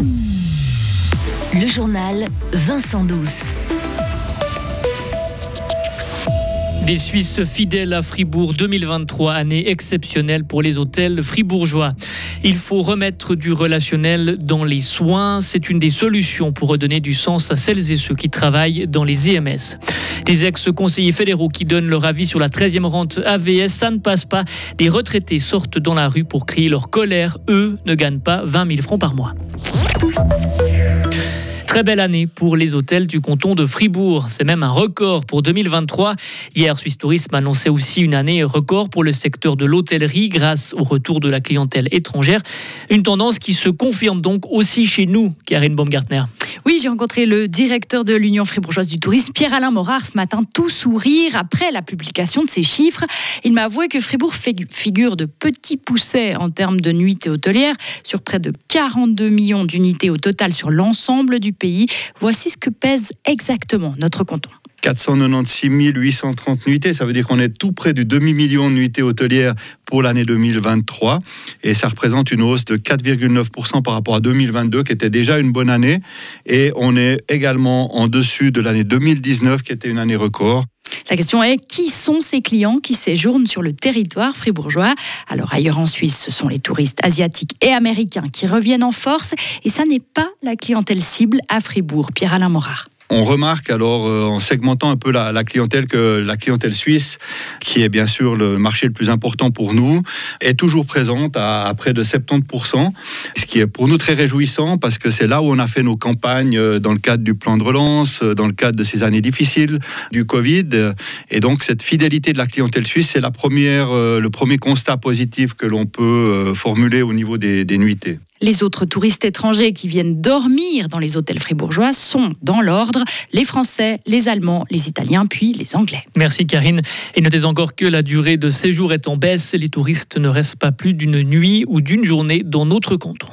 Le journal Vincent Douce. Des Suisses fidèles à Fribourg 2023, année exceptionnelle pour les hôtels fribourgeois. Il faut remettre du relationnel dans les soins. C'est une des solutions pour redonner du sens à celles et ceux qui travaillent dans les EMS. Des ex-conseillers fédéraux qui donnent leur avis sur la 13e rente AVS, ça ne passe pas. Des retraités sortent dans la rue pour crier leur colère. Eux ne gagnent pas 20 000 francs par mois. Très belle année pour les hôtels du canton de Fribourg. C'est même un record pour 2023. Hier, Suisse Tourisme annonçait aussi une année record pour le secteur de l'hôtellerie grâce au retour de la clientèle étrangère. Une tendance qui se confirme donc aussi chez nous, Karine Baumgartner. Oui, j'ai rencontré le directeur de l'Union fribourgeoise du tourisme, Pierre-Alain Morard, ce matin, tout sourire après la publication de ces chiffres. Il m'a avoué que Fribourg figure de petits poussets en termes de nuitées hôtelières, sur près de 42 millions d'unités au total sur l'ensemble du pays. Voici ce que pèse exactement notre canton. 496 830 nuitées. Ça veut dire qu'on est tout près du demi-million de nuitées hôtelières pour l'année 2023. Et ça représente une hausse de 4,9% par rapport à 2022, qui était déjà une bonne année. Et on est également en dessus de l'année 2019, qui était une année record. La question est qui sont ces clients qui séjournent sur le territoire fribourgeois? Alors ailleurs en Suisse, ce sont les touristes asiatiques et américains qui reviennent en force et ça n'est pas la clientèle cible à Fribourg. Pierre-Alain Morard. On remarque alors euh, en segmentant un peu la, clientèle que la clientèle suisse, qui est bien sûr le marché le plus important pour nous, est toujours présente à, près de 70%, ce qui est pour nous très réjouissant parce que c'est là où on a fait nos campagnes euh, dans le cadre du plan de relance, euh, dans le cadre de ces années difficiles du Covid. Et donc cette fidélité de la clientèle suisse, c'est la première, le premier constat positif que l'on peut formuler au niveau des, des nuitées. Les autres touristes étrangers qui viennent dormir dans les hôtels fribourgeois sont dans l'ordre les Français, les Allemands, les Italiens, puis les Anglais. Merci Karine. Et notez encore que la durée de séjour est en baisse. Les touristes ne restent pas plus d'une nuit ou d'une journée dans notre canton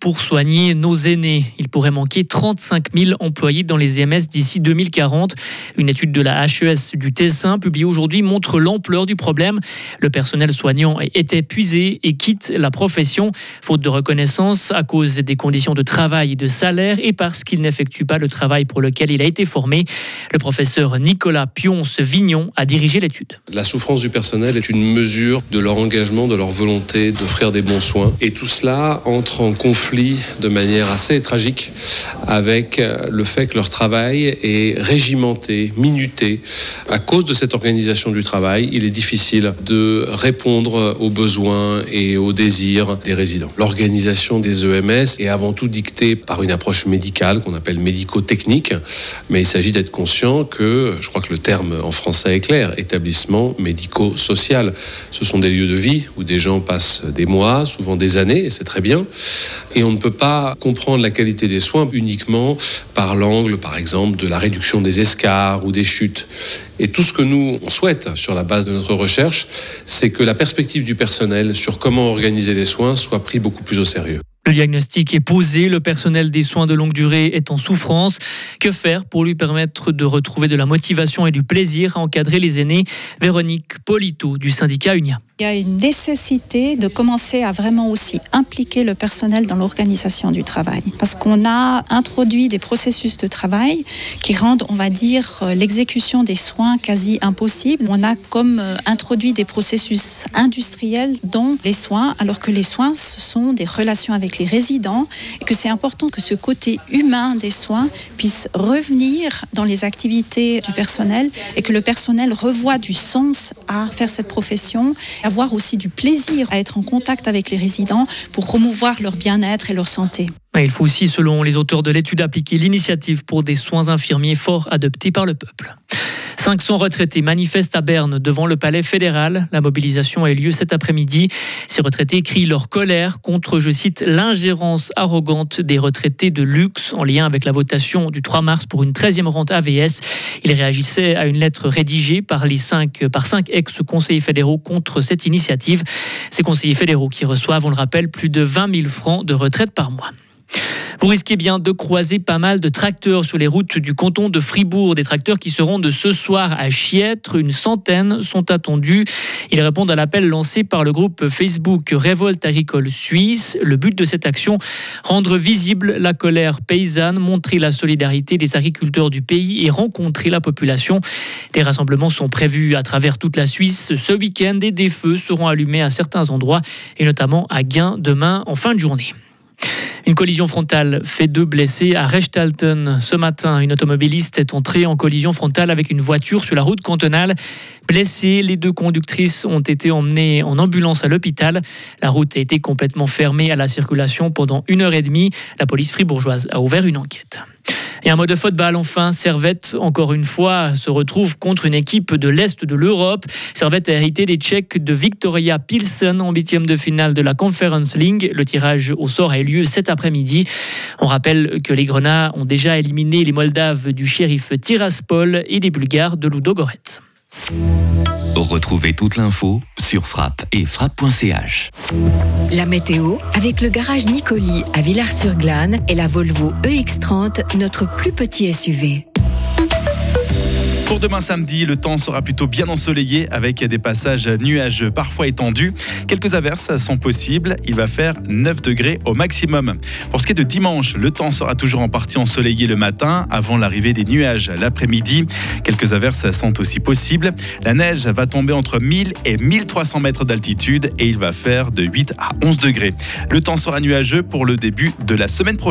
pour soigner nos aînés Il pourrait manquer 35 000 employés dans les EMS d'ici 2040. Une étude de la HES du Tessin publiée aujourd'hui montre l'ampleur du problème. Le personnel soignant est épuisé et quitte la profession, faute de reconnaissance à cause des conditions de travail et de salaire et parce qu'il n'effectue pas le travail pour lequel il a été formé. Le professeur Nicolas Pionce-Vignon a dirigé l'étude. La souffrance du personnel est une mesure de leur engagement, de leur volonté d'offrir des bons soins. Et tout cela entre en conflit de manière assez tragique avec euh, le fait que leur travail est régimenté, minuté. À cause de cette organisation du travail, il est difficile de répondre aux besoins et aux désirs des résidents. L'organisation des EMS est avant tout dictée par une approche médicale qu'on appelle médico-technique, mais il s'agit d'être conscient que, je crois que le terme en français est clair, établissement médico-social. Ce sont des lieux de vie où des gens passent des mois, souvent des années, et c'est très bien, et on ne peut pas comprendre la qualité des soins uniquement par l'angle, par exemple, de la réduction des escarres ou des chutes. Et tout ce que nous, on souhaite sur la base de notre recherche, c'est que la perspective du personnel sur comment organiser les soins soit pris beaucoup plus au sérieux. Le diagnostic est posé, le personnel des soins de longue durée est en souffrance. Que faire pour lui permettre de retrouver de la motivation et du plaisir à encadrer les aînés? Véronique Polito du syndicat UNIA. Il y a une nécessité de commencer à vraiment aussi impliquer le personnel dans l'organisation du travail. Parce qu'on a introduit des processus de travail qui rendent, on va dire, euh, l'exécution des soins quasi impossible. On a comme euh, introduit des processus industriels dans les soins, alors que les soins, ce sont des relations avec résidents et que c'est important que ce côté humain des soins puisse revenir dans les activités du personnel et que le personnel revoie du sens à faire cette profession avoir aussi du plaisir à être en contact avec les résidents pour promouvoir leur bien-être et leur santé. Il faut aussi, selon les auteurs de l'étude, appliquer l'initiative pour des soins infirmiers fort adoptés par le peuple. 500 retraités manifestent à Berne devant le palais fédéral. La mobilisation a eu lieu cet après-midi. Ces retraités crient leur colère contre, je cite, l'ingérence arrogante des retraités de luxe en lien avec la votation du 3 mars pour une 13e rente AVS. Ils réagissaient à une lettre rédigée par, cinq ex-conseillers fédéraux contre cette initiative. Ces conseillers fédéraux qui reçoivent, on le rappelle, plus de 20 000 francs de retraite par mois. Vous risquez bien de croiser pas mal de tracteurs sur les routes du canton de Fribourg, des tracteurs qui seront de ce soir à Chiètre. Une centaine sont attendus. Ils répondent à l'appel lancé par le groupe Facebook Révolte agricole suisse. Le but de cette action, rendre visible la colère paysanne, montrer la solidarité des agriculteurs du pays et rencontrer la population. Des rassemblements sont prévus à travers toute la Suisse ce week-end et des feux seront allumés à certains endroits et notamment à Gain demain en fin de journée. Une collision frontale fait deux blessés à Rechtalten. Ce matin, une automobiliste est entrée en collision frontale avec une voiture sur la route cantonale. Blessées, les deux conductrices ont été emmenées en ambulance à l'hôpital. La route a été complètement fermée à la circulation pendant une heure et demie. La police fribourgeoise a ouvert une enquête. Et un mot de football enfin, Servette, encore une fois, se retrouve contre une équipe de l'Est de l'Europe. Servette a hérité des Tchèques de Victoria Pilsen en huitième de finale de la Conference League. Le tirage au sort a eu lieu cet après-midi. On rappelle que les Grenats ont déjà éliminé les Moldaves du shérif Tiraspol et les Bulgares de Ludogorets. Retrouvez toute l'info sur frappe et frappe.ch. La météo avec le garage Nicoli à Villars-sur-Glane et la Volvo EX30, notre plus petit SUV. Demain samedi, le temps sera plutôt bien ensoleillé avec des passages nuageux parfois étendus. Quelques averses sont possibles. Il va faire 9 degrés au maximum. Pour ce qui est de dimanche, le temps sera toujours en partie ensoleillé le matin avant l'arrivée des nuages l'après-midi. Quelques averses sont aussi possibles. La neige va tomber entre 1000 et 1300 mètres d'altitude et il va faire de 8 à 11 degrés. Le temps sera nuageux pour le début de la semaine prochaine.